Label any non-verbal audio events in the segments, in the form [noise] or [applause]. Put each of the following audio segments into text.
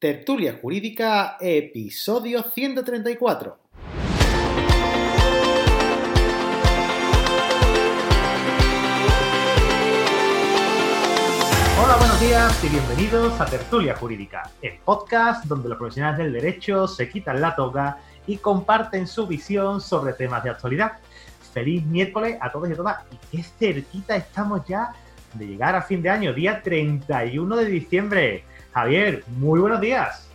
Tertulia Jurídica, episodio 134. Hola, buenos días y bienvenidos a Tertulia Jurídica, el podcast donde los profesionales del derecho se quitan la toga y comparten su visión sobre temas de actualidad. Feliz miércoles a todos y a todas y qué cerquita estamos ya de llegar a fin de año, día 31 de diciembre. Javier, muy buenos días.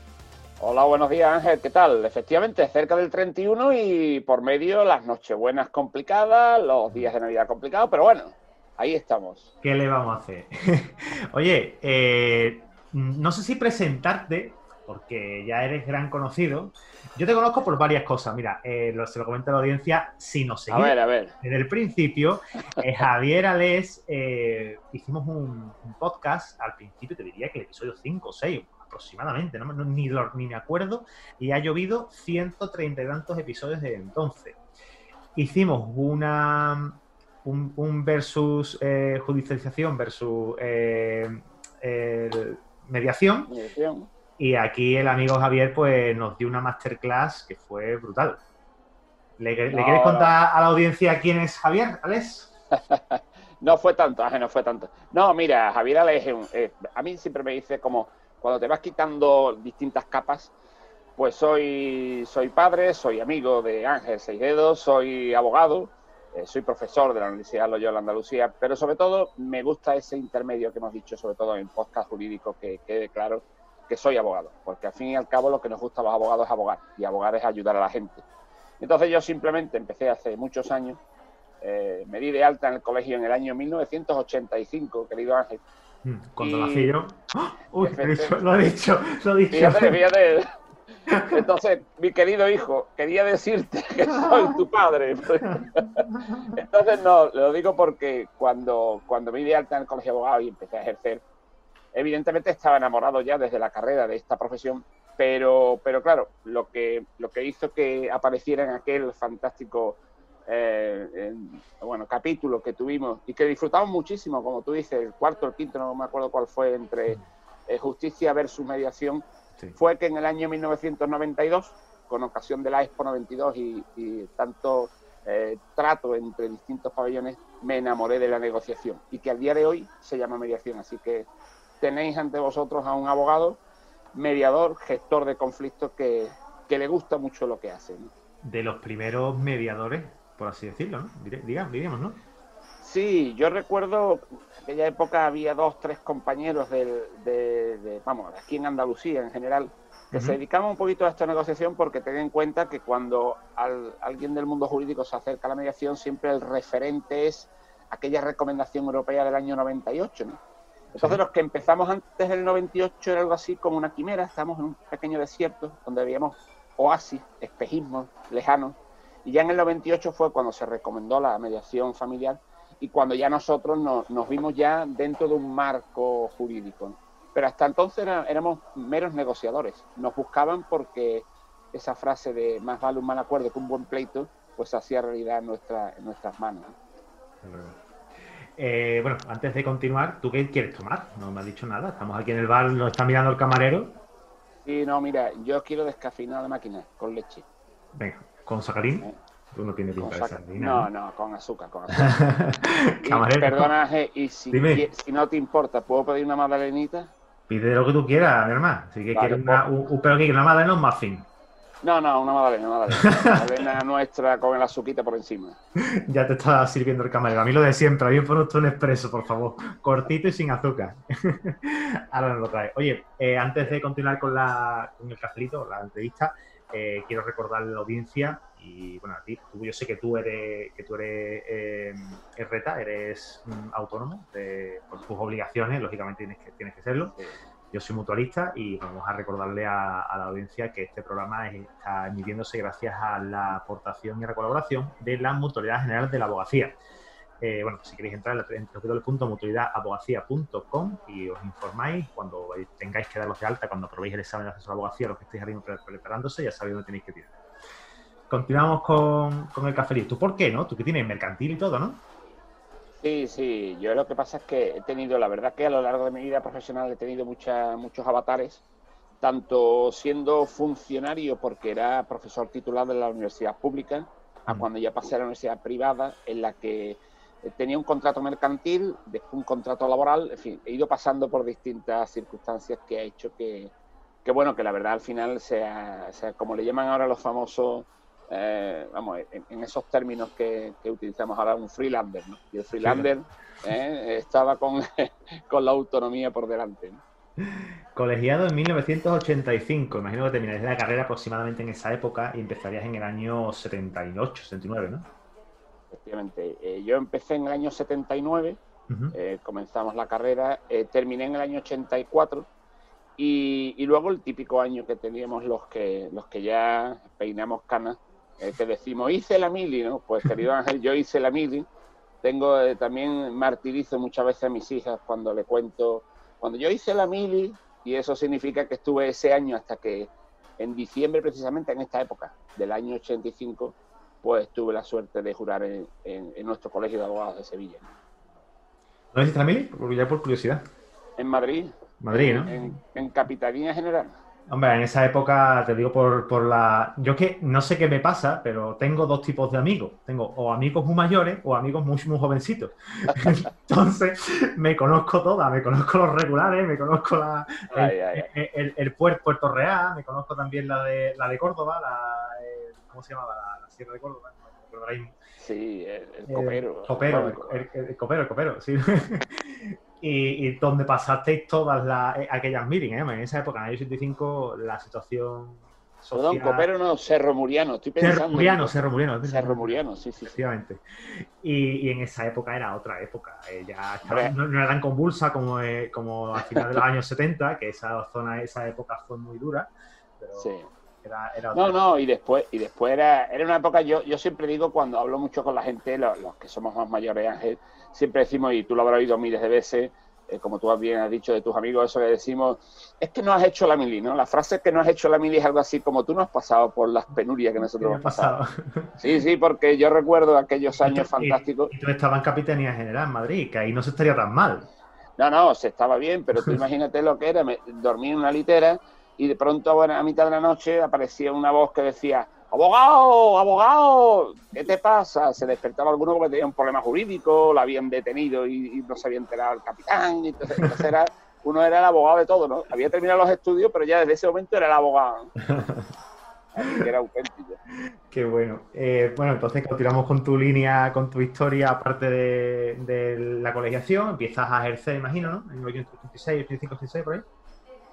Hola, buenos días Ángel, ¿qué tal? Efectivamente, cerca del 31 y por medio las nochebuenas complicadas, los días de Navidad complicados, pero bueno, ahí estamos. ¿Qué le vamos a hacer? [laughs] Oye, eh, no sé si presentarte, porque ya eres gran conocido. Yo te conozco por varias cosas. Mira, eh, lo, se lo comento a la audiencia, si nos seguís A ver, a ver. desde el principio, eh, Javier Alés, eh, hicimos un, un podcast, al principio te diría que el episodio 5 o 6 aproximadamente, no, me- no- ni, lo- ni me acuerdo, y ha llovido 130 y tantos episodios desde entonces. Hicimos una un, un versus eh, judicialización versus mediación, Mediación. Y aquí el amigo Javier pues nos dio una masterclass que fue brutal. ¿Le, quieres no. contar a la audiencia quién es Javier, Alex? [laughs] No fue tanto, no fue tanto. No, mira, Javier Alex, eh, a mí siempre me dice como cuando te vas quitando distintas capas, pues soy, soy padre, soy amigo de Ángel Seidedo, soy abogado, eh, soy profesor de la Universidad Loyola Andalucía, pero sobre todo me gusta ese intermedio que hemos dicho, sobre todo en podcast jurídico, que quede claro que soy abogado, porque al fin y al cabo lo que nos gusta a los abogados es abogar, y abogar es ayudar a la gente. Entonces yo simplemente empecé hace muchos años, eh, me di de alta en el colegio en el año 1985, querido Ángel. Mm, Cuando Y- nací yo. ¡Ah! Uy, lo he dicho, lo he dicho, lo he dicho. Fíjate, fíjate. Entonces, mi querido hijo, quería decirte que soy tu padre. Entonces, no, lo digo porque cuando, cuando me di de alta en el colegio de abogados y empecé a ejercer, evidentemente estaba enamorado ya desde la carrera de esta profesión, pero, pero claro, lo que, lo que hizo que apareciera en aquel fantástico eh, en- bueno, capítulo que tuvimos y que disfrutamos muchísimo, como tú dices, el cuarto, el quinto, no me acuerdo cuál fue, entre eh, justicia versus mediación, Sí. fue que en el año 1992, con ocasión de la Expo 92 y, y tanto eh, trato entre distintos pabellones, me enamoré de la negociación y que al día de hoy se llama mediación. Así que tenéis ante vosotros a un abogado, mediador, gestor de conflictos que, que le gusta mucho lo que hace. ¿no? De los primeros mediadores, por así decirlo, ¿no? Diga, diríamos, ¿no? Sí, yo recuerdo en aquella época había dos, tres compañeros del, de, de- vamos, aquí en Andalucía en general, que se dedicaban un poquito a esta negociación porque ten en cuenta que cuando al- alguien del mundo jurídico se acerca a la mediación, siempre el referente es aquella recomendación europea del año 98, ¿no? Entonces los que empezamos antes del 98 era algo así como una quimera, estamos en un pequeño desierto donde veíamos oasis, espejismos lejanos, y ya en el 98 fue cuando se recomendó la mediación familiar y cuando ya nosotros nos, nos vimos ya dentro de un marco jurídico. ¿no? Pero hasta entonces era- éramos meros negociadores. Nos buscaban porque esa frase de más vale un mal acuerdo que un buen pleito, pues hacía realidad en, nuestra, en nuestras manos. ¿no? Eh, bueno, antes de continuar, ¿tú qué quieres tomar? No me has dicho nada. Estamos aquí en el bar, nos está mirando el camarero. Y no, mira, yo quiero descafeinar la máquina con leche. Venga, con sacarín. Eh, Tú no tienes pinta de sardina. no, no, con azúcar, con [laughs] azúcar. Y, Camarero, perdona, Ángel, y si, Dime. si no te importa, ¿puedo pedir una magdalenita? pide lo que tú quieras, mi hermano. Si que Vale, quieres una, un, un- pero que una madre no más fin. No, no, una magdalena, una magdalena. [laughs] Una magdalena nuestra con el azuquita por encima. Ya te está sirviendo el camarero. A mí lo de siempre. A mí me pone usted un expreso, por favor. Cortito y sin azúcar. [laughs] Ahora nos lo trae. Oye, eh, antes de continuar con, la, con el cafelito, la entrevista, eh, quiero recordarle a la audiencia y bueno, a ti, tú- yo sé que tú eres, que tú eres eh, Reta, eres mm, autónomo de- por tus obligaciones, lógicamente tienes que, tienes que serlo. Yo soy mutualista y vamos a recordarle a, a la audiencia que este programa es- está emitiéndose gracias a la aportación y a la colaboración de la Mutualidad General de la Abogacía. Eh, bueno, si queréis entrar en www.mutualidadabogacía.com y os informáis cuando tengáis que daros de alta, cuando probéis el examen de asesor de abogacía, los que estéis pre- preparándose, ya sabéis dónde tenéis que tirar. Continuamos con, con el cafelito. ¿Tú por qué, no? Tú que tienes mercantil y todo, ¿no? Sí, sí, yo lo que pasa es que he tenido, la verdad que a lo largo de mi vida profesional he tenido mucha, muchos avatares tanto siendo funcionario, porque era profesor titular de la universidad pública, a mm. cuando ya pasé a la universidad privada, en la que tenía un contrato mercantil, después un contrato laboral, en fin, he ido pasando por distintas circunstancias que ha hecho que, que bueno, que la verdad al final sea, sea como le llaman ahora los famosos, eh, vamos, en, esos términos que, utilizamos ahora, un freelander, ¿no? Y el freelander eh, estaba con, [laughs] con la autonomía por delante, ¿no? Colegiado en 1985, imagino que terminarías la carrera aproximadamente en esa época y empezarías en el año 78, 79, ¿no? Efectivamente, eh, yo empecé en el año 79, eh, comenzamos la carrera, terminé en el año 84 y, y, luego el típico año que teníamos los que, los que ya peinamos canas, que decimos, hice la mili, ¿no? Pues querido [laughs] Ángel, yo hice la mili. Tengo también martirizo muchas veces a mis hijas cuando le cuento cuando yo hice la mili, y eso significa que estuve ese año hasta que en diciembre, precisamente en esta época del año 85, pues tuve la suerte de jurar en, nuestro colegio de abogados de Sevilla. ¿No hiciste la mili? Ya por curiosidad. En Madrid. Madrid, ¿no? En, en Capitanía General. Hombre, en esa época, te digo por, por la... Yo que no sé qué me pasa, pero tengo dos tipos de amigos. Tengo o amigos muy mayores o amigos muy, muy jovencitos. [laughs] Entonces, me conozco todas. Me conozco los regulares, me conozco la, el, el, Puerto, Real, me conozco también la de, la de Córdoba, la... ¿Cómo se llamaba? La, Sierra de Córdoba. Sí, el, copero. El copero, el, copero, el copero, sí. [laughs] y, donde pasasteis todas las, eh, aquellas meetings, ¿eh? en esa época, en el año 85, la situación social... Perdón, Copero no, Cerro Muriano, estoy pensando. Cerro Muriano, Cerro Muriano. Cerro Muriano, sí, sí. Efectivamente. Y, y, en esa época era otra época, eh, ya no, era tan convulsa como, eh, como a final de los años 70, que esa zona, esa época fue muy dura, pero... Sí. Era, era no, no, y después, y después era, era una época, yo, yo siempre digo cuando hablo mucho con la gente, los, los que somos más mayores, Ángel, siempre decimos, y tú lo habrás oído miles de veces, eh, como tú bien has dicho de tus amigos, eso que decimos, es que no has hecho la mili, ¿no? La frase que no has hecho la mili es algo así como tú no has pasado por las penurias que nosotros hemos pasado. Sí, sí, porque yo recuerdo aquellos años fantásticos. Y, tú estabas en Capitanía General en Madrid, que ahí no se estaría tan mal. No, no, se estaba bien, pero tú [laughs] imagínate lo que era, me, dormí en una litera y de pronto a mitad de la noche aparecía una voz que decía, abogado, abogado, ¿qué te pasa? Se despertaba alguno porque tenía un problema jurídico, lo habían detenido y, no se había enterado el capitán. Y entonces, era, uno era el abogado de todo, ¿no? Había terminado los estudios, pero ya desde ese momento era el abogado. que era auténtico. [laughs] Qué bueno. Eh, bueno, entonces continuamos con tu línea, con tu historia, aparte de, la colegiación, empiezas a ejercer, imagino, ¿no? En 1986, 85, 86, por ahí.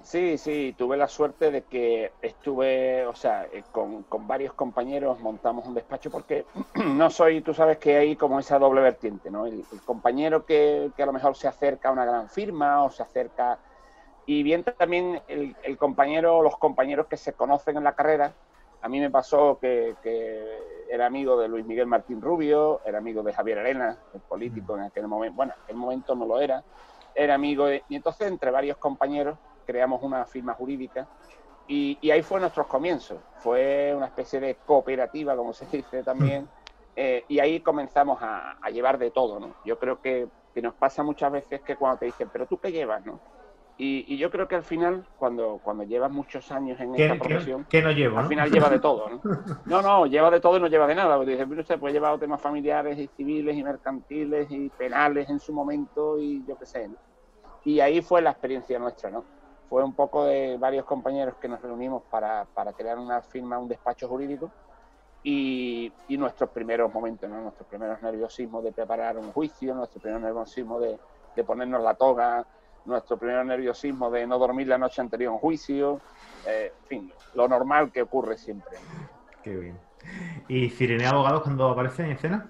Sí, sí, tuve la suerte de que estuve, o sea, eh, con, varios compañeros montamos un despacho porque [clears throat] no soy, tú sabes que hay como esa doble vertiente, ¿no? El, compañero que, a lo mejor se acerca a una gran firma o se acerca... Y bien también el, el compañero, los compañeros que se conocen en la carrera. A mí me pasó que, era amigo de Luis Miguel Martín Rubio, era amigo de Javier Arena, el político en aquel momento, bueno, en aquel momento no lo era, era amigo de... Y entonces entre varios compañeros creamos una firma jurídica y, ahí fue nuestros comienzos. Fue una especie de cooperativa, como se dice también, eh, y ahí comenzamos a, llevar de todo, ¿no? Yo creo que, nos pasa muchas veces que cuando te dicen, pero tú qué llevas, ¿no? Y, yo creo que al final, cuando, cuando llevas muchos años en esta profesión, ¿qué, no llevo, al final lleva de todo, ¿no? [laughs] No, no, lleva de todo y no lleva de nada. Porque dice, pero usted puede llevar temas familiares y civiles y mercantiles y penales en su momento y yo qué sé, ¿no? Y ahí fue la experiencia nuestra, ¿no? Fue un poco de varios compañeros que nos reunimos para, para crear una firma, un despacho jurídico y, y, nuestros primeros momentos, ¿no? nuestros primeros nerviosismos de preparar un juicio, nuestro primer nerviosismo de, de ponernos la toga, nuestro primer nerviosismo de no dormir la noche anterior a un juicio, eh, en fin, lo normal que ocurre siempre. Qué bien. ¿Y Cirenea Abogados cuando aparece en escena?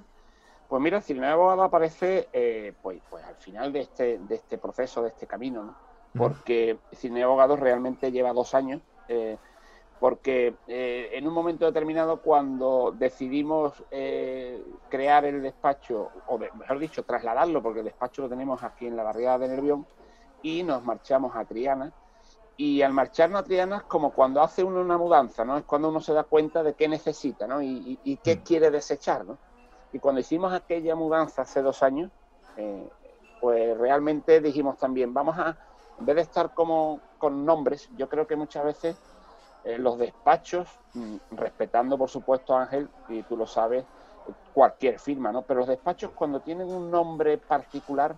Pues mira, Cirenea Abogados aparece eh, pues, pues al final de este, de este proceso, de este camino, ¿no? Porque Cine Abogados realmente lleva dos años, eh, porque eh, en un momento determinado cuando decidimos eh, crear el despacho, o mejor dicho, trasladarlo, porque el despacho lo tenemos aquí en la barriada de Nervión, y nos marchamos a Triana, y al marcharnos a Triana es como cuando hace uno una mudanza, ¿no? Es cuando uno se da cuenta de qué necesita, ¿no? Y, y qué mm. quiere desechar, ¿no? Y cuando hicimos aquella mudanza hace dos años, pues realmente dijimos también, vamos a en vez de estar como, con nombres, yo creo que muchas veces eh, los despachos, mm, respetando por supuesto Ángel, y tú lo sabes, cualquier firma, ¿no? Pero los despachos cuando tienen un nombre particular,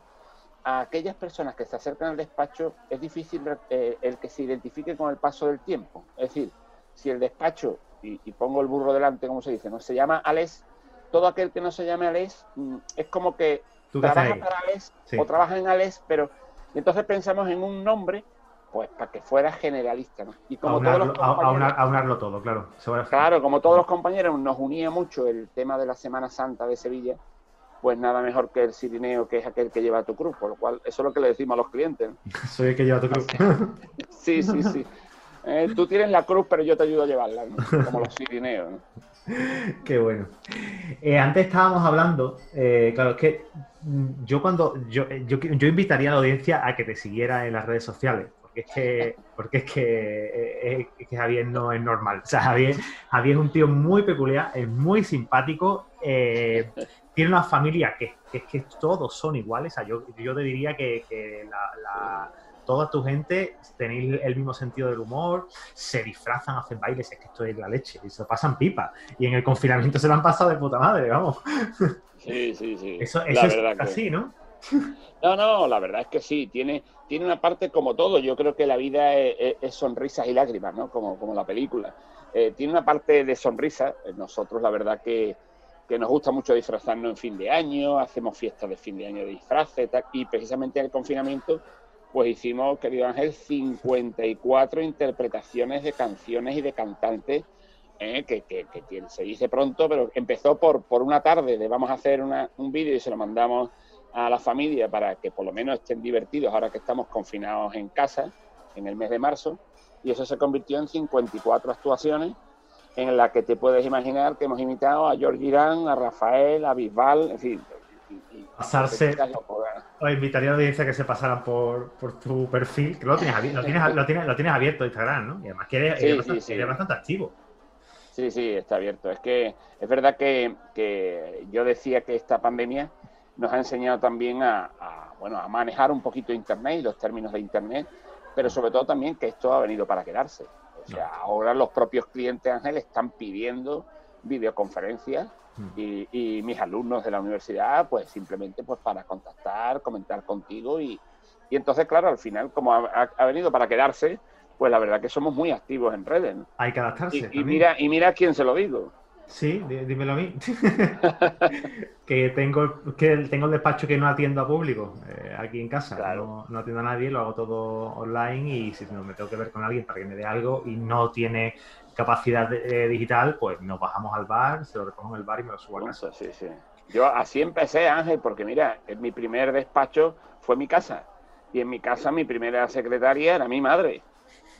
a aquellas personas que se acercan al despacho es difícil eh, el que se identifique con el paso del tiempo. Es decir, si el despacho, y, pongo el burro delante, como se dice, no se llama Ales, todo aquel que no se llame Ales mm, es como que trabaja para Ales o trabaja en Ales, pero entonces pensamos en un nombre pues para que fuera generalista. ¿no? Y como aunarlo, todos los todo, claro. Claro, como todos los compañeros nos unía mucho el tema de la Semana Santa de Sevilla, pues nada mejor que el sirineo, que es aquel que lleva tu cruz, por lo cual eso es lo que le decimos a los clientes. [laughs] Soy el que lleva tu cruz. sí, sí, sí. [laughs] Eh, tú tienes la cruz, pero yo te ayudo a llevarla, como los sirineos. [laughs] Qué bueno. Eh, antes estábamos hablando, eh, claro, es que mm, yo cuando yo, yo, yo invitaría a la audiencia a que te siguiera en las redes sociales, porque es que, porque es que, que Javier no es normal. O sea, Javier, Javier es un tío muy peculiar, es muy simpático, tiene una familia que, es que todos son iguales. O sea, yo, yo te diría que, la, toda tu gente tenéis el mismo sentido del humor, se disfrazan, hacen bailes, es que esto es la leche, y se pasan pipa. Y en el confinamiento se lo han pasado de puta madre, vamos. Sí, sí, sí. Eso, es así, ¿no? No, no, la verdad es que sí, tiene, tiene una parte como todo. Yo creo que la vida es, sonrisas y lágrimas, ¿no? Como, como la película. Eh, tiene una parte de sonrisa. Nosotros, la verdad que que nos gusta mucho disfrazarnos en fin de año, hacemos fiestas de fin de año de disfraces, y precisamente en el confinamiento, pues hicimos, querido Ángel, 54 interpretaciones de canciones y de cantantes, eh, que, que, se dice pronto, pero empezó por, por una tarde de vamos a hacer un vídeo y se lo mandamos a la familia para que por lo menos estén divertidos ahora que estamos confinados en casa en el mes de marzo, y eso se convirtió en 54 actuaciones en la que te puedes imaginar que hemos invitado a George Irán, a Rafael, a Bisbal, en fin. Pasarse. O invitaría a la audiencia que se pasaran por, tu perfil, que lo tienes, lo tienes, lo tienes, lo tienes abierto Instagram, ¿no? Y además que eres, bastante, activo. Sí, sí, está abierto. Es que es verdad que, que, yo decía que esta pandemia nos ha enseñado también a, a, bueno, a manejar un poquito Internet y los términos de Internet, pero sobre todo también que esto ha venido para quedarse. O sea, ahora los propios clientes Ángel están pidiendo videoconferencias hmm. y, mis alumnos de la universidad, pues simplemente pues para contactar, comentar contigo y, entonces, claro, al final, como ha, venido para quedarse, pues la verdad que somos muy activos en redes. Hay que adaptarse. Y, mira, y mira quién se lo digo. Sí, dímelo a mí. [laughs] que tengo que tengo el despacho que no atiendo a público eh, aquí en casa. No, atiendo a nadie, lo hago todo online y si no me tengo que ver con alguien para que me dé algo y no tiene capacidad eh, digital, pues nos bajamos al bar, se lo recojo en el bar y me lo subo a casa. Sí, sí. Yo así empecé, Ángel, porque mira, mi primer despacho fue mi casa. Y en mi casa mi primera secretaria era mi madre.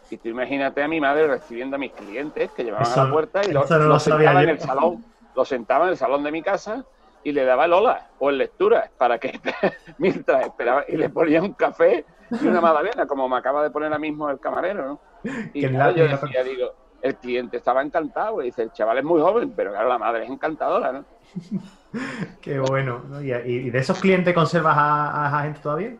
Y tú imagínate a mi madre recibiendo a mis clientes que llevaban a la puerta y los, sentaba en el salón, lo sentaba en el salón de mi casa y le daba el hola o en lectura para que [laughs] mientras esperaba y le ponía un café y una magdalena, como me acaba de poner ahora mismo el camarero, ¿no? [laughs] Y yo decía, digo, el cliente estaba encantado, y dice, el chaval es muy joven, pero claro, la madre es encantadora, ¿no? [laughs] Qué bueno. ¿Y de esos clientes conservas a, gente todavía?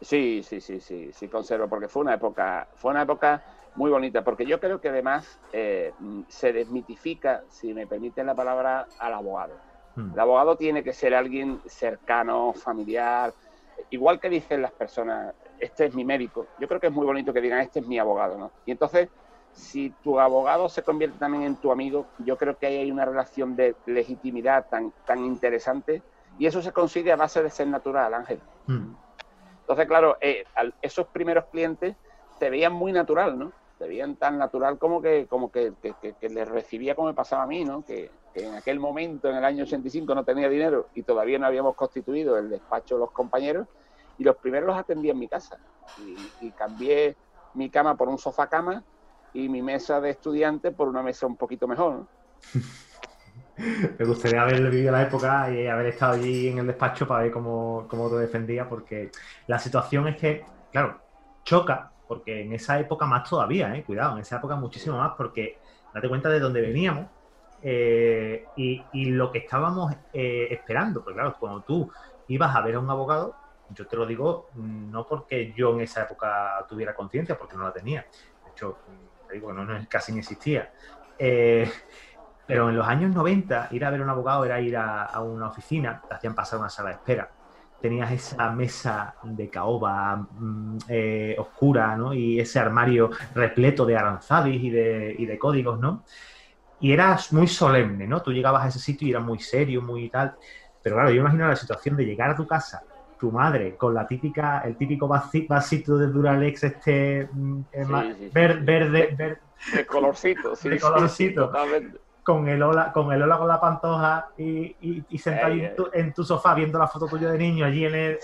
Sí, sí, sí, sí, sí conservo, porque fue una época, fue una época muy bonita, porque yo creo que además eh, se desmitifica, si me permiten la palabra, al abogado. Hmm. El abogado tiene que ser alguien cercano, familiar, igual que dicen las personas, este es mi médico. Yo creo que es muy bonito que digan, este es mi abogado, ¿no? Y entonces, si tu abogado se convierte también en tu amigo, yo creo que ahí hay una relación de legitimidad tan, tan interesante y eso se consigue a base de ser natural, Ángel. Hmm. Entonces, claro, eh, esos primeros clientes te veían muy natural, ¿no? Te veían tan natural como que, como que, les recibía como me pasaba a mí, ¿no? Que, en aquel momento, en el año 85, no tenía dinero y todavía no habíamos constituido el despacho de los compañeros y los primeros los atendí en mi casa. Y, y cambié mi cama por un sofá cama y mi mesa de estudiante por una mesa un poquito mejor, [laughs] me gustaría haber vivido la época y haber estado allí en el despacho para ver cómo, cómo te defendía, porque la situación es que, claro, choca, porque en esa época más todavía, ¿eh? cuidado, en esa época muchísimo más, porque date cuenta de dónde veníamos eh, y, lo que estábamos eh, esperando, porque claro, cuando tú ibas a ver a un abogado, yo te lo digo no porque yo en esa época tuviera conciencia, porque no la tenía. De hecho, digo que no, casi ni existía. Eh, pero en los años 90, ir a ver a un abogado era ir a, una oficina, te hacían pasar una sala de espera. Tenías esa mesa de caoba mm, eh, oscura, ¿no? Y ese armario repleto de aranzadis y de, y de códigos, ¿no? Y era muy solemne, ¿no? Tú llegabas a ese sitio y era muy serio, muy tal. Pero claro, yo imagino la situación de llegar a tu casa, tu madre, con la típica, el típico vasito de Duralex, este mm, eh, verde, verde, de colorcito, sí, de colorcito. con el hola, con el hola con la pantoja y, y, sentado en, tu, sofá viendo la foto tuya de niño allí en el,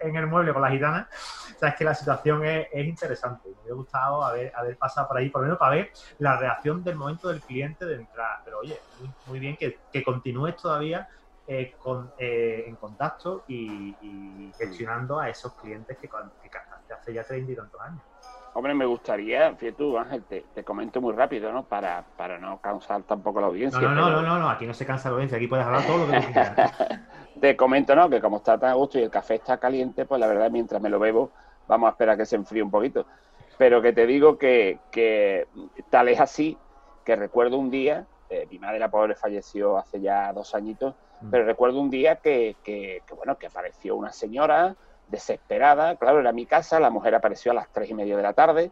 en, el mueble con la gitana. O sea, es que la situación es, es interesante. Me hubiera gustado haber, haber, pasado por ahí, por lo menos para ver la reacción del momento del cliente de entrar. Pero oye, muy, bien que, que, continúes todavía eh, con, eh, en contacto y, gestionando a esos clientes que, que hace ya treinta y tantos años. Hombre, me gustaría, fíjate tú, Ángel, te, comento muy rápido, ¿no? Para, para no cansar tampoco la audiencia. No, no, no, no, no, aquí no se cansa la audiencia, aquí puedes hablar todo lo que quieras. [laughs] te comento, ¿no? Que como está tan a gusto y el café está caliente, pues la verdad, mientras me lo bebo, vamos a esperar a que se enfríe un poquito. Pero que te digo que, que tal es así que recuerdo un día, eh, mi madre la pobre falleció hace ya dos añitos. Pero recuerdo un día que, que, que, bueno, que apareció una señora desesperada. Claro, era mi casa, la mujer apareció a las tres y media de la tarde.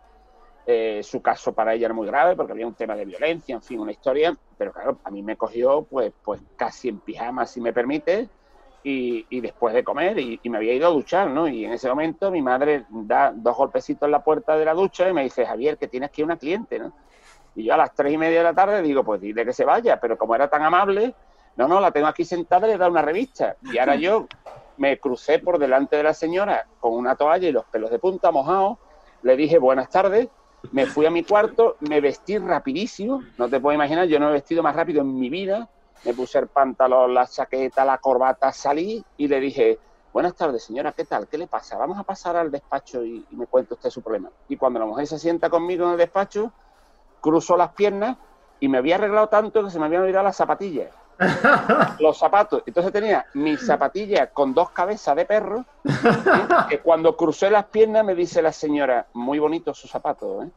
Eh, su caso para ella era muy grave porque había un tema de violencia, en fin, una historia, pero claro, a mí me cogió pues, pues casi en pijama, si me permite, y, y después de comer, y, me había ido a duchar, ¿no? Y en ese momento mi madre da dos golpecitos en la puerta de la ducha y me dice, Javier, que tienes aquí una cliente, ¿no? Y yo a las tres y media de la tarde digo, pues dile que se vaya, pero como era tan amable, no, no, la tengo aquí sentada y le da una revista. Y ahora [laughs] yo me crucé por delante de la señora con una toalla y los pelos de punta mojados, le dije buenas tardes, me fui a mi cuarto, me vestí rapidísimo, no te puedo imaginar, yo no he vestido más rápido en mi vida, me puse el pantalón, la chaqueta, la corbata, salí y le dije, buenas tardes señora, ¿qué tal? ¿Qué le pasa? Vamos a pasar al despacho y, me cuenta usted su problema. Y cuando la mujer se sienta conmigo en el despacho, cruzo las piernas y me había arreglado tanto que se me habían olvidado las zapatillas. [laughs] los zapatos. Entonces tenía mi zapatilla con dos cabezas de perro, que cuando crucé las piernas me dice la señora, muy bonito su zapato, ¿eh?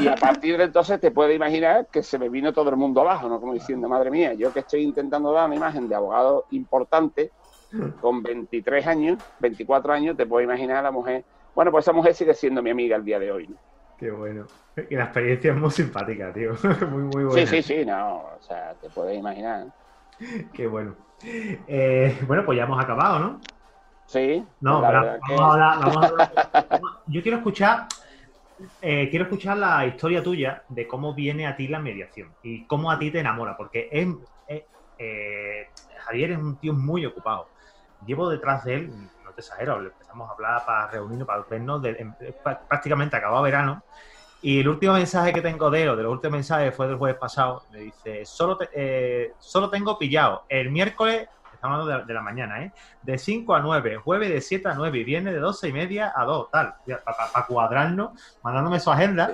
Y a partir de entonces te puedes imaginar que se me vino todo el mundo abajo, ¿no? Como diciendo, madre mía, yo que estoy intentando dar una imagen de abogado importante, con 23 años, 24 años, te puedes imaginar a la mujer. Bueno, pues esa mujer sigue siendo mi amiga el día de hoy, Qué bueno. Y la experiencia es muy simpática, tío. [laughs] muy, muy buena. Sí, sí, sí, no. O sea, te puedes imaginar. [laughs] Qué bueno. Eh, bueno, pues ya hemos acabado, ¿no? Sí. No, vamos, a hablar, [laughs] Yo quiero escuchar, eh, quiero escuchar la historia tuya de cómo viene a ti la mediación y cómo a ti te enamora, porque eh, Javier es un tío muy ocupado. Llevo detrás de él, no te exagero, empezamos a hablar para reunirnos, para vernos, prácticamente acabado verano y el último mensaje que tengo de él, o de los últimos mensajes, fue del jueves pasado. Me dice: Solo, eh, solo tengo pillado el miércoles, estamos hablando de, la mañana, ¿eh? De 5 a 9, jueves de 7 a 9 y viernes de 12 y media a 2, tal. Para cuadrarnos, mandándome su agenda,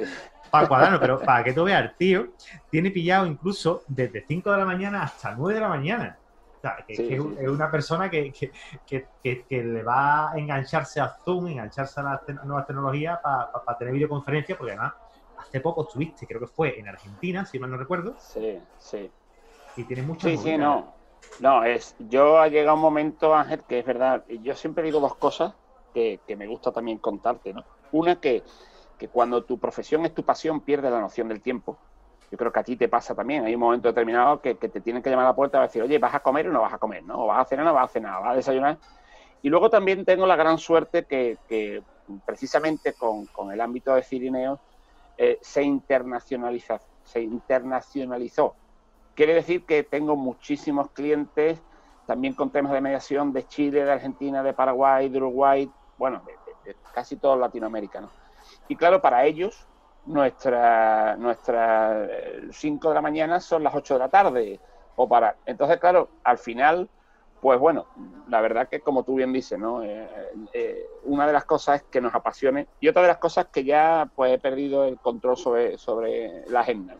para cuadrarnos, pero para que tú veas, el tío tiene pillado incluso desde 5 de la mañana hasta 9 de la mañana que, es, una persona que, le va a engancharse a Zoom, engancharse a las nuevas tecnologías para tener videoconferencia, porque además hace poco estuviste, creo que fue en Argentina, si mal no recuerdo. Sí, sí. Y tienes muchas Sí, sí, no. No, es, yo ha llegado un momento, Ángel, que es verdad, yo siempre digo dos cosas que, me gusta también contarte, ¿no? Una que, que cuando tu profesión es tu pasión, pierde la noción del tiempo yo creo que a ti te pasa también. Hay un momento determinado que, te tienen que llamar a la puerta y decir, oye, ¿vas a comer o no vas a comer? ¿no? ¿O vas a cenar o no vas a cenar? ¿Vas a desayunar? Y luego también tengo la gran suerte que, precisamente con, el ámbito de Cirineo eh, se, internacionaliza, se internacionalizó. Quiere decir que tengo muchísimos clientes también con temas de mediación de Chile, de Argentina, de Paraguay, de Uruguay, bueno, de, casi todo Latinoamérica. ¿no? Y claro, para ellos nuestra nuestras 5 de la mañana son las 8 de la tarde o para entonces claro al final pues bueno la verdad que como tú bien dices no eh, eh, una de las cosas es que nos apasione y otra de las cosas que ya pues he perdido el control sobre sobre la agenda.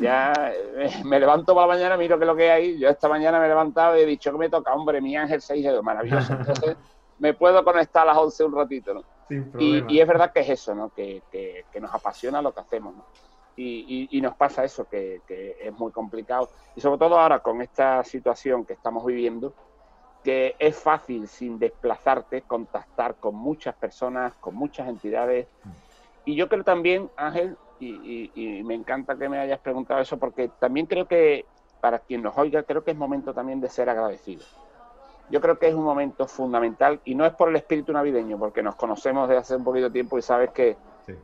Ya eh, me levanto para la mañana miro qué es lo que hay yo esta mañana me he levantado y he dicho que me toca hombre mi ángel 6 de maravilloso. Entonces me puedo conectar a las 11 un ratito, ¿no? Y, es verdad que es eso, ¿no? Que, nos apasiona lo que hacemos, ¿no? Y, nos pasa eso, que, es muy complicado. Y sobre todo ahora con esta situación que estamos viviendo, que es fácil sin desplazarte contactar con muchas personas, con muchas entidades. Y yo creo también, Ángel, y, me encanta que me hayas preguntado eso, porque también creo que para quien nos oiga, creo que es momento también de ser agradecido. Yo creo que es un momento fundamental y no es por el espíritu navideño, porque nos conocemos desde hace un poquito de tiempo y sabes que,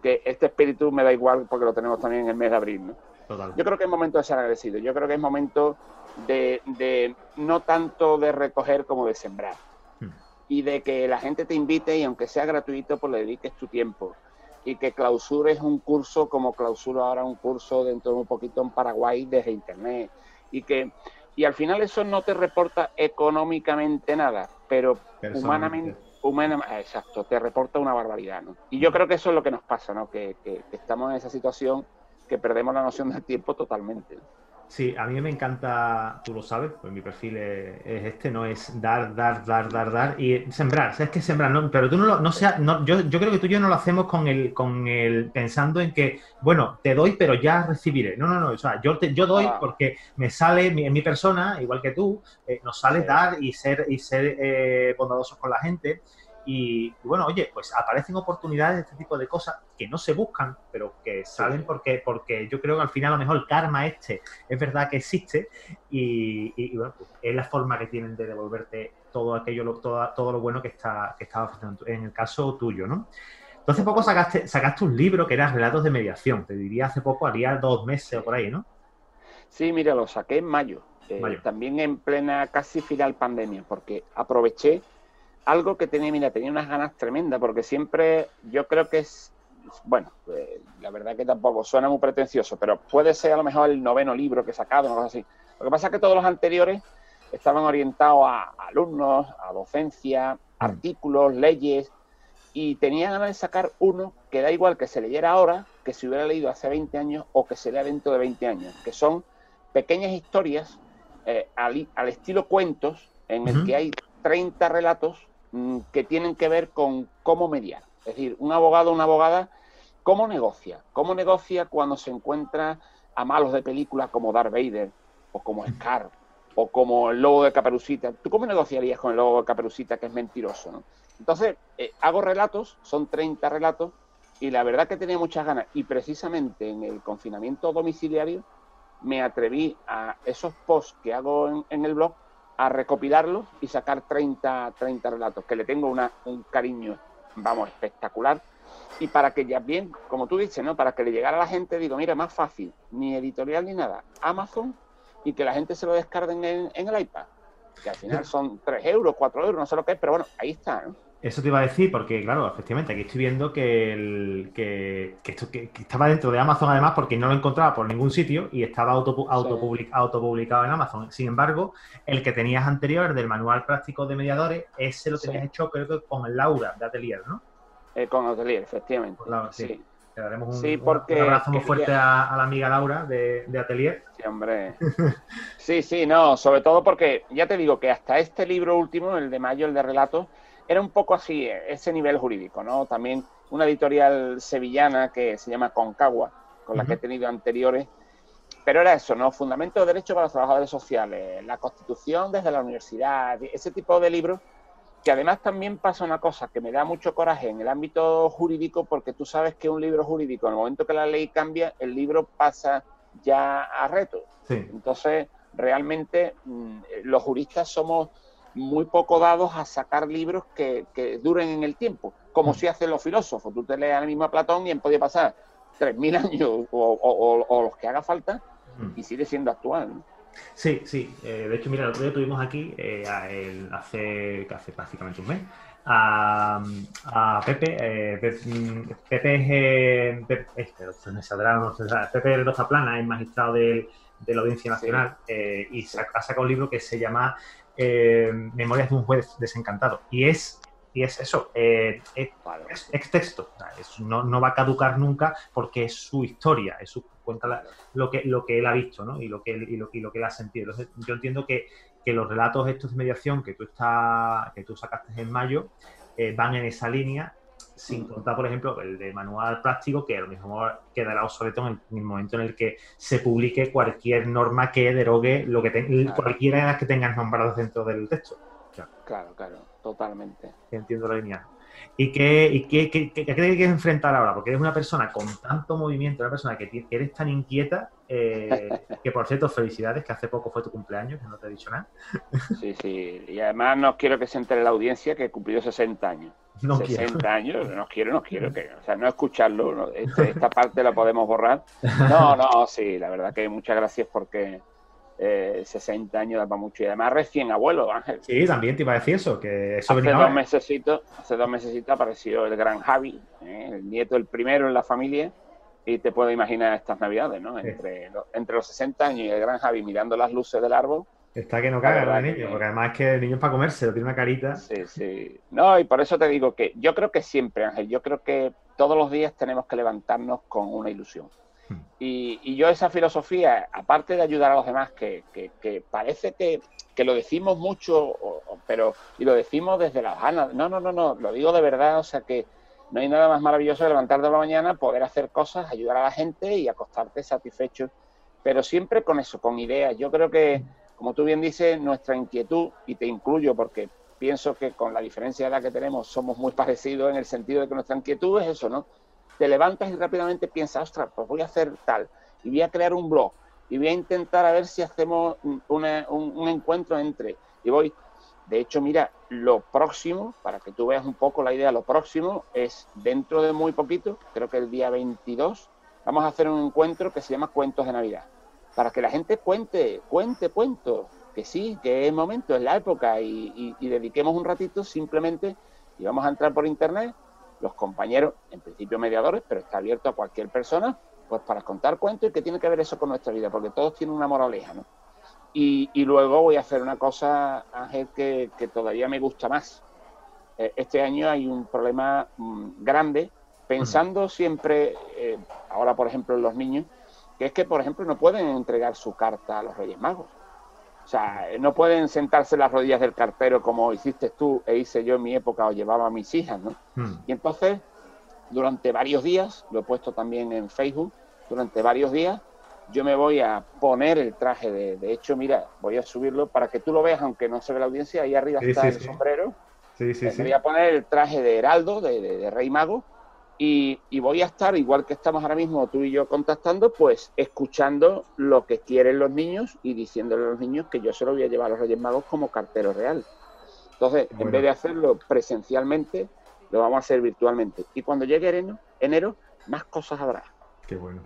que este espíritu me da igual porque lo tenemos también en el mes de abril. ¿no? Yo creo que es momento de ser agradecido. Yo creo que es momento de, de no tanto de recoger como de sembrar. Hmm. Y de que la gente te invite y aunque sea gratuito, pues le dediques tu tiempo y que clausures un curso como clausuro ahora un curso dentro de un poquito en Paraguay desde internet y que y al final eso no te reporta económicamente nada, pero humanamente, humanamente, exacto, te reporta una barbaridad, ¿no? Y yo creo que eso es lo que nos pasa, ¿no? Que, que, que estamos en esa situación que perdemos la noción del tiempo totalmente. Sí, a mí me encanta, tú lo sabes, pues mi perfil es, este, no es dar, dar, dar, dar, dar y sembrar, sabes que sembrar, no, pero tú no lo, no sea, no, yo, yo creo que tú y yo no lo hacemos con el, con el, pensando en que, bueno, te doy, pero ya recibiré. No, no, no, o sea, yo te, yo doy ah. porque me sale en mi persona, igual que tú, eh, nos sale dar y ser, y ser eh, bondadosos con la gente. Y, bueno, oye, pues aparecen oportunidades de este tipo de cosas que no se buscan, pero que salen porque, porque yo creo que al final a lo mejor el karma este es verdad que existe y, bueno, pues es la forma que tienen de devolverte todo aquello, todo, todo lo bueno que está, que estaba haciendo en el caso tuyo, ¿no? Entonces, poco sacaste, sacaste un libro que era Relatos de Mediación, te diría hace poco, haría dos meses o por ahí, ¿no? Sí, mira, lo saqué en mayo, eh, mayo. también en plena casi final pandemia, porque aproveché algo que tenía, mira, tenía unas ganas tremendas, porque siempre yo creo que es, bueno, eh, la verdad que tampoco suena muy pretencioso, pero puede ser a lo mejor el noveno libro que he sacado, una cosa así. Lo que pasa es que todos los anteriores estaban orientados a, alumnos, a docencia, mm. artículos, leyes, y tenía ganas de sacar uno que da igual que se leyera ahora, que se hubiera leído hace 20 años o que se lea dentro de 20 años, que son pequeñas historias eh, al, estilo cuentos en el que hay 30 relatos que tienen que ver con cómo mediar. Es decir, un abogado o una abogada, ¿cómo negocia? ¿Cómo negocia cuando se encuentra a malos de películas como Darth Vader o como Scar o como el lobo de Caperucita? ¿Tú cómo negociarías con el lobo de Caperucita que es mentiroso? Entonces, eh, hago relatos, son 30 relatos, y la verdad que tenía muchas ganas. Y precisamente en el confinamiento domiciliario me atreví a esos posts que hago en el blog a recopilarlos y sacar 30, 30 relatos, que le tengo una, un cariño, vamos, espectacular. Y para que ya bien, como tú dices, ¿no? Para que le llegara a la gente, digo, mira, más fácil, ni editorial ni nada, Amazon y que la gente se lo descargue en, en el iPad, que al final son 3 euros, 4 euros, no sé lo que es, pero bueno, ahí está, ¿no? Eso te iba a decir, porque claro, efectivamente, aquí estoy viendo que, el, que, esto, que, estaba dentro de Amazon además porque no lo encontraba por ningún sitio y estaba auto, autopublicado en Amazon. Sin embargo, el que tenías anterior del manual práctico de mediadores, ese lo tenías hecho creo que con Laura de Atelier, ¿no? Eh, con Atelier, efectivamente. sí. Le daremos un, porque abrazo muy fuerte a, la amiga Laura de, de Atelier. Sí, hombre. [laughs] sí, sí, no, sobre todo porque ya te digo que hasta este libro último, el de mayo, el de relatos, era un poco así, ese nivel jurídico, ¿no? También una editorial sevillana que se llama Concagua, con la que he tenido anteriores, pero era eso, ¿no? Fundamento de Derecho para los Trabajadores Sociales, la Constitución desde la universidad, ese tipo de libros, que además también pasa una cosa que me da mucho coraje en el ámbito jurídico, porque tú sabes que un libro jurídico, en el momento que la ley cambia, el libro pasa ya a reto. Entonces, realmente mm, los juristas somos muy poco dados a sacar libros que, duren en el tiempo, como mm. si hacen los filósofos. Tú te lees al mismo Platón y en podía pasar 3.000 [laughs] años o, los que haga falta mm. y sigue siendo actual. Sí, sí. Eh, de hecho, mira, el otro día tuvimos aquí, eh, hace, hace prácticamente un mes, a, Pepe, eh, Pepe, es, Pepe, este, saldrá, no Pepe Rosa Plana, es magistrado de, la Audiencia Nacional, y ha sacado un libro que se llama eh, Memorias de un juez desencantado. Y es y es eso, eh, es, texto, no, va a caducar nunca porque es su historia, es su, cuenta lo, que, lo que él ha visto ¿no? y, lo que, y, lo, y lo que él ha sentido. Entonces, yo entiendo que, que los relatos estos de mediación que tú, está, que tú sacaste en mayo eh, van en esa línea, sin contar, por ejemplo, el de manual práctico, que a lo mismo quedará obsoleto en el, momento en el que se publique cualquier norma que derogue lo que cualquiera de las que tengas nombradas dentro del texto. Claro, claro, totalmente. Entiendo la línea. ¿Y qué, y qué, qué, qué, qué que enfrentar ahora? Porque eres una persona con tanto movimiento, una persona que, eres tan inquieta, eh, que por cierto, felicidades, que hace poco fue tu cumpleaños, que no te he dicho nada. Sí, sí, y además no quiero que se entere la audiencia que he cumplido 60 años. No 60 años, no quiero, no quiero, que, o sea, no escucharlo, este, [laughs] esta parte la podemos borrar. No, no, sí, la verdad que muchas gracias porque eh, 60 años da para mucho y además recién abuelo, Ángel. Sí, también te iba a decir eso, que hace dos, meses, hace dos meses apareció el gran Javi, ¿eh? el nieto, el primero en la familia, y te puedo imaginar estas navidades, ¿no? Entre, entre los 60 años y el gran Javi mirando las luces del árbol. Está que no caga el niño, porque además es que el niño es para comerse, tiene una carita. Sí, sí. No, y por eso te digo que yo creo que siempre, Ángel, yo creo que todos los días tenemos que levantarnos con una ilusión. Y, yo esa filosofía, aparte de ayudar a los demás, que, parece que, lo decimos mucho, pero y lo decimos desde las ganas, no, no, no, no, lo digo de verdad, o sea que no hay nada más maravilloso que levantarte de la mañana, poder hacer cosas, ayudar a la gente y acostarte satisfecho, pero siempre con eso, con ideas. Yo creo que, como tú bien dices, nuestra inquietud, y te incluyo porque pienso que con la diferencia de la que tenemos somos muy [laughs] parecidos en el sentido de que nuestra inquietud es eso, ¿no? te levantas y rápidamente piensas, ostras, pues voy a hacer tal, y voy a crear un blog, y voy a intentar a ver si hacemos un, encuentro entre, y voy, de hecho, mira, lo próximo, para que tú veas un poco la idea, lo próximo es dentro de muy poquito, creo que el día 22, vamos a hacer un encuentro que se llama Cuentos de Navidad, para que la gente cuente, cuente cuentos, que sí, que es momento, es la época, y, y dediquemos un ratito simplemente, y vamos a entrar por internet, los compañeros, en principio mediadores, pero está abierto a cualquier persona, pues para contar cuentos y que tiene que ver eso con nuestra vida, porque todos tienen una moraleja, ¿no? Y, luego voy a hacer una cosa, Ángel, que, todavía me gusta más. Eh, este año hay un problema mm, grande, pensando siempre, eh, ahora por ejemplo en los niños, que es que, por ejemplo, no pueden entregar su carta a los Reyes Magos. O sea, no pueden sentarse en las rodillas del cartero como hiciste tú e hice yo en mi época o llevaba a mis hijas, ¿no? Hmm. Y entonces, durante varios días, lo he puesto también en Facebook, durante varios días, yo me voy a poner el traje de, de hecho, mira, voy a subirlo para que tú lo veas, aunque no se ve la audiencia, ahí arriba está el sombrero. Sí, sí, me voy a poner el traje de Heraldo, de, de Rey Mago, y, voy a estar, igual que estamos ahora mismo tú y yo contactando, pues escuchando lo que quieren los niños y diciéndole a los niños que yo se lo voy a llevar a los Reyes Magos como cartero real. Entonces, en vez de hacerlo presencialmente, lo vamos a hacer virtualmente. Y cuando llegue enero, enero más cosas habrá. Qué bueno.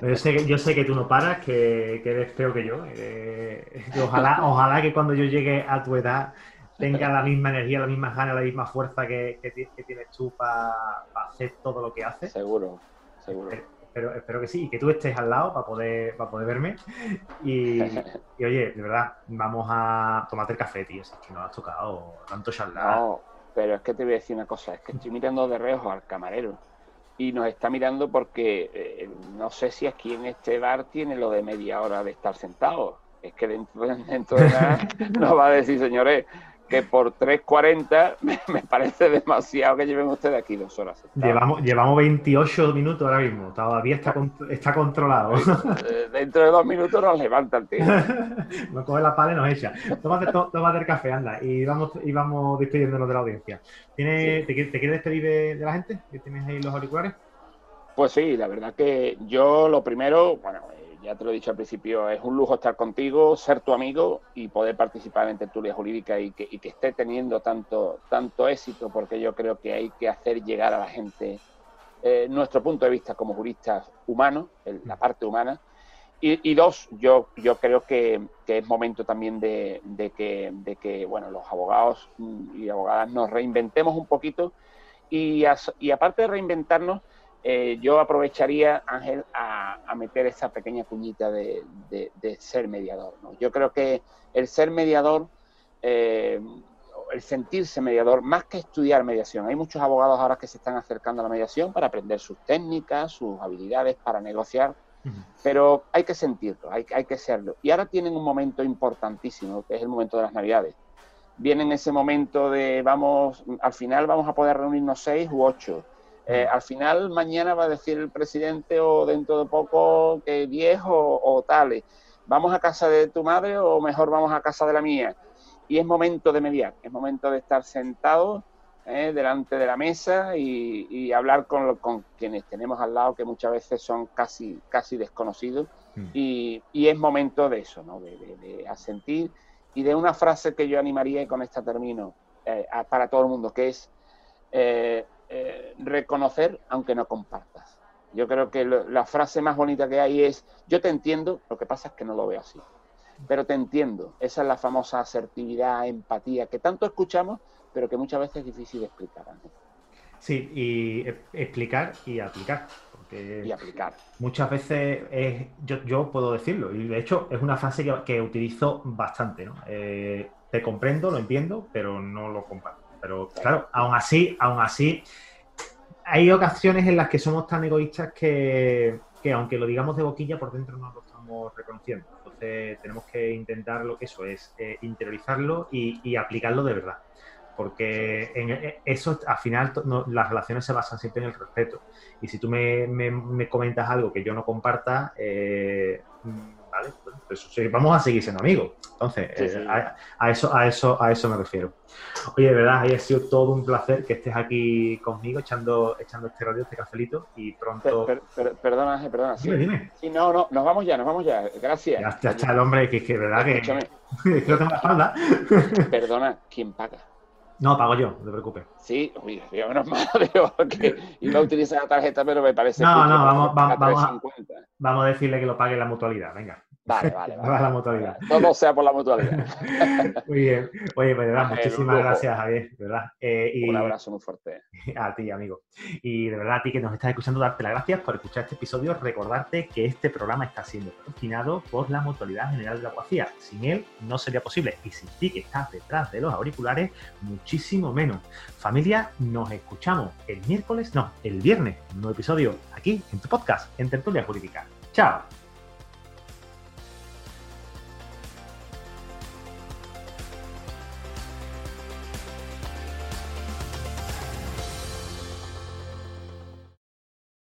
Yo sé que, yo sé que tú no paras, que, eres peor que yo. Eh, [laughs] ojalá, ojalá que cuando yo llegue a tu edad tenga la misma energía, la misma ganas, la misma fuerza que, tienes tú para hacer todo lo que haces. Seguro, seguro. Espero, espero, que sí, y que tú estés al lado para poder, para poder verme. Y, oye, de verdad, vamos a tomarte el café, tío. Es que no has tocado tanto charlar. No, pero es que te voy a decir una cosa, es que estoy mirando de reojo al camarero y nos está mirando porque eh, no sé si aquí en este bar tiene lo de media hora de estar sentado. Es que dentro, [laughs] dentro de nada nos va a decir, señores, que por 3.40 [laughs] me, me, parece demasiado que lleven ustedes aquí dos horas. Llevamos, llevamos 28 minutos ahora mismo, todavía está, está controlado. Eh, dentro de dos minutos nos levanta el tío. [laughs] nos coge la pala y nos echa. Tómate, tómate el café, anda, y vamos, y vamos despidiéndonos de la audiencia. ¿Tiene, te, quieres despedir de, de la gente? ¿Que tienes ahí los auriculares? Pues sí, la verdad que yo lo primero, bueno, ya te lo he dicho al principio, es un lujo estar contigo, ser tu amigo y poder participar en tertulia jurídica y que, esté teniendo tanto, tanto éxito, porque yo creo que hay que hacer llegar a la gente eh, nuestro punto de vista como juristas humanos, la parte humana. Y, dos, yo, yo creo que, es momento también de, que, de que bueno, los abogados y abogadas nos reinventemos un poquito y, y aparte de reinventarnos, eh, yo aprovecharía, Ángel, a, meter esa pequeña puñita de, ser mediador. Yo creo que el ser mediador, eh, el sentirse mediador, más que estudiar mediación. Hay muchos abogados ahora que se están acercando a la mediación para aprender sus técnicas, sus habilidades para negociar, pero hay que sentirlo, hay, hay que serlo. Y ahora tienen un momento importantísimo, que es el momento de las Navidades. Viene en ese momento de, vamos, al final vamos a poder reunirnos seis u ocho. Eh, al final mañana va a decir el presidente o dentro de poco que diez o, o tales. ¿Vamos a casa de tu madre o mejor vamos a casa de la mía? y es momento de mediar, es momento de estar sentados eh, delante de la mesa y, hablar con, con, quienes tenemos al lado, que muchas veces son casi, casi desconocidos, mm. y, es momento de eso, ¿no? de, asentir y de una frase que yo animaría, y con esta termino, eh, para todo el mundo, que es eh, reconocer aunque no compartas. Yo creo que la frase más bonita que hay es, yo te entiendo, lo que pasa es que no lo veo así pero te entiendo. Esa es la famosa asertividad, empatía, que tanto escuchamos, pero que muchas veces es difícil de explicar. Sí, y e, explicar y aplicar. Porque y aplicar. Muchas veces es, yo, puedo decirlo, y de hecho es una frase que, utilizo bastante. ¿no? Eh, te comprendo, lo entiendo, pero no lo comparto. Pero claro, aún así, aún así, hay ocasiones en las que somos tan egoístas que, que aunque lo digamos de boquilla, por dentro no lo estamos reconociendo tenemos que intentar lo que eso es, eh, interiorizarlo y, aplicarlo de verdad. Porque en eh, eso, al final, las relaciones se basan siempre en el respeto. Y si tú me, comentas algo que yo no comparta, eh, ¿vale? Pues, vamos a seguir siendo amigos. Entonces, eh, A, eso, a, eso, a eso me refiero. Oye, de verdad, ha sido todo un placer que estés aquí conmigo echando, echando este radio, este cafelito y pronto... perdona, perdona. Dime, dime. Sí, no, no, nos vamos ya, nos vamos ya. Gracias. Ya, está el hombre, que, que verdad que... [laughs] que tengo la espalda. [laughs] Perdona, ¿quién paga? No, pago yo, no te preocupes. Sí, uy, menos mal, [laughs] digo, que iba a utilizar la tarjeta, pero me parece... No, no, vamos, vamos, vamos, vamos a decirle que lo pague la mutualidad, venga. [laughs] Vale, vale, vale. la mutualidad. Todo sea por la mutualidad. [laughs] Muy bien. Oye, pues de verdad, [laughs] muchísimas gracias, Javier. verdad. Eh, y Un abrazo muy fuerte. A ti, amigo. Y de verdad, a ti que nos estás escuchando, darte las gracias por escuchar este episodio. Recordarte que este programa está siendo patrocinado por la Mutualidad General de la Guacía. Sin él no sería posible. Y sin ti que estás detrás de los auriculares, muchísimo menos. Familia, nos escuchamos el miércoles, no, el viernes, un nuevo episodio aquí en tu podcast, en Tertulia Jurídica. Chao.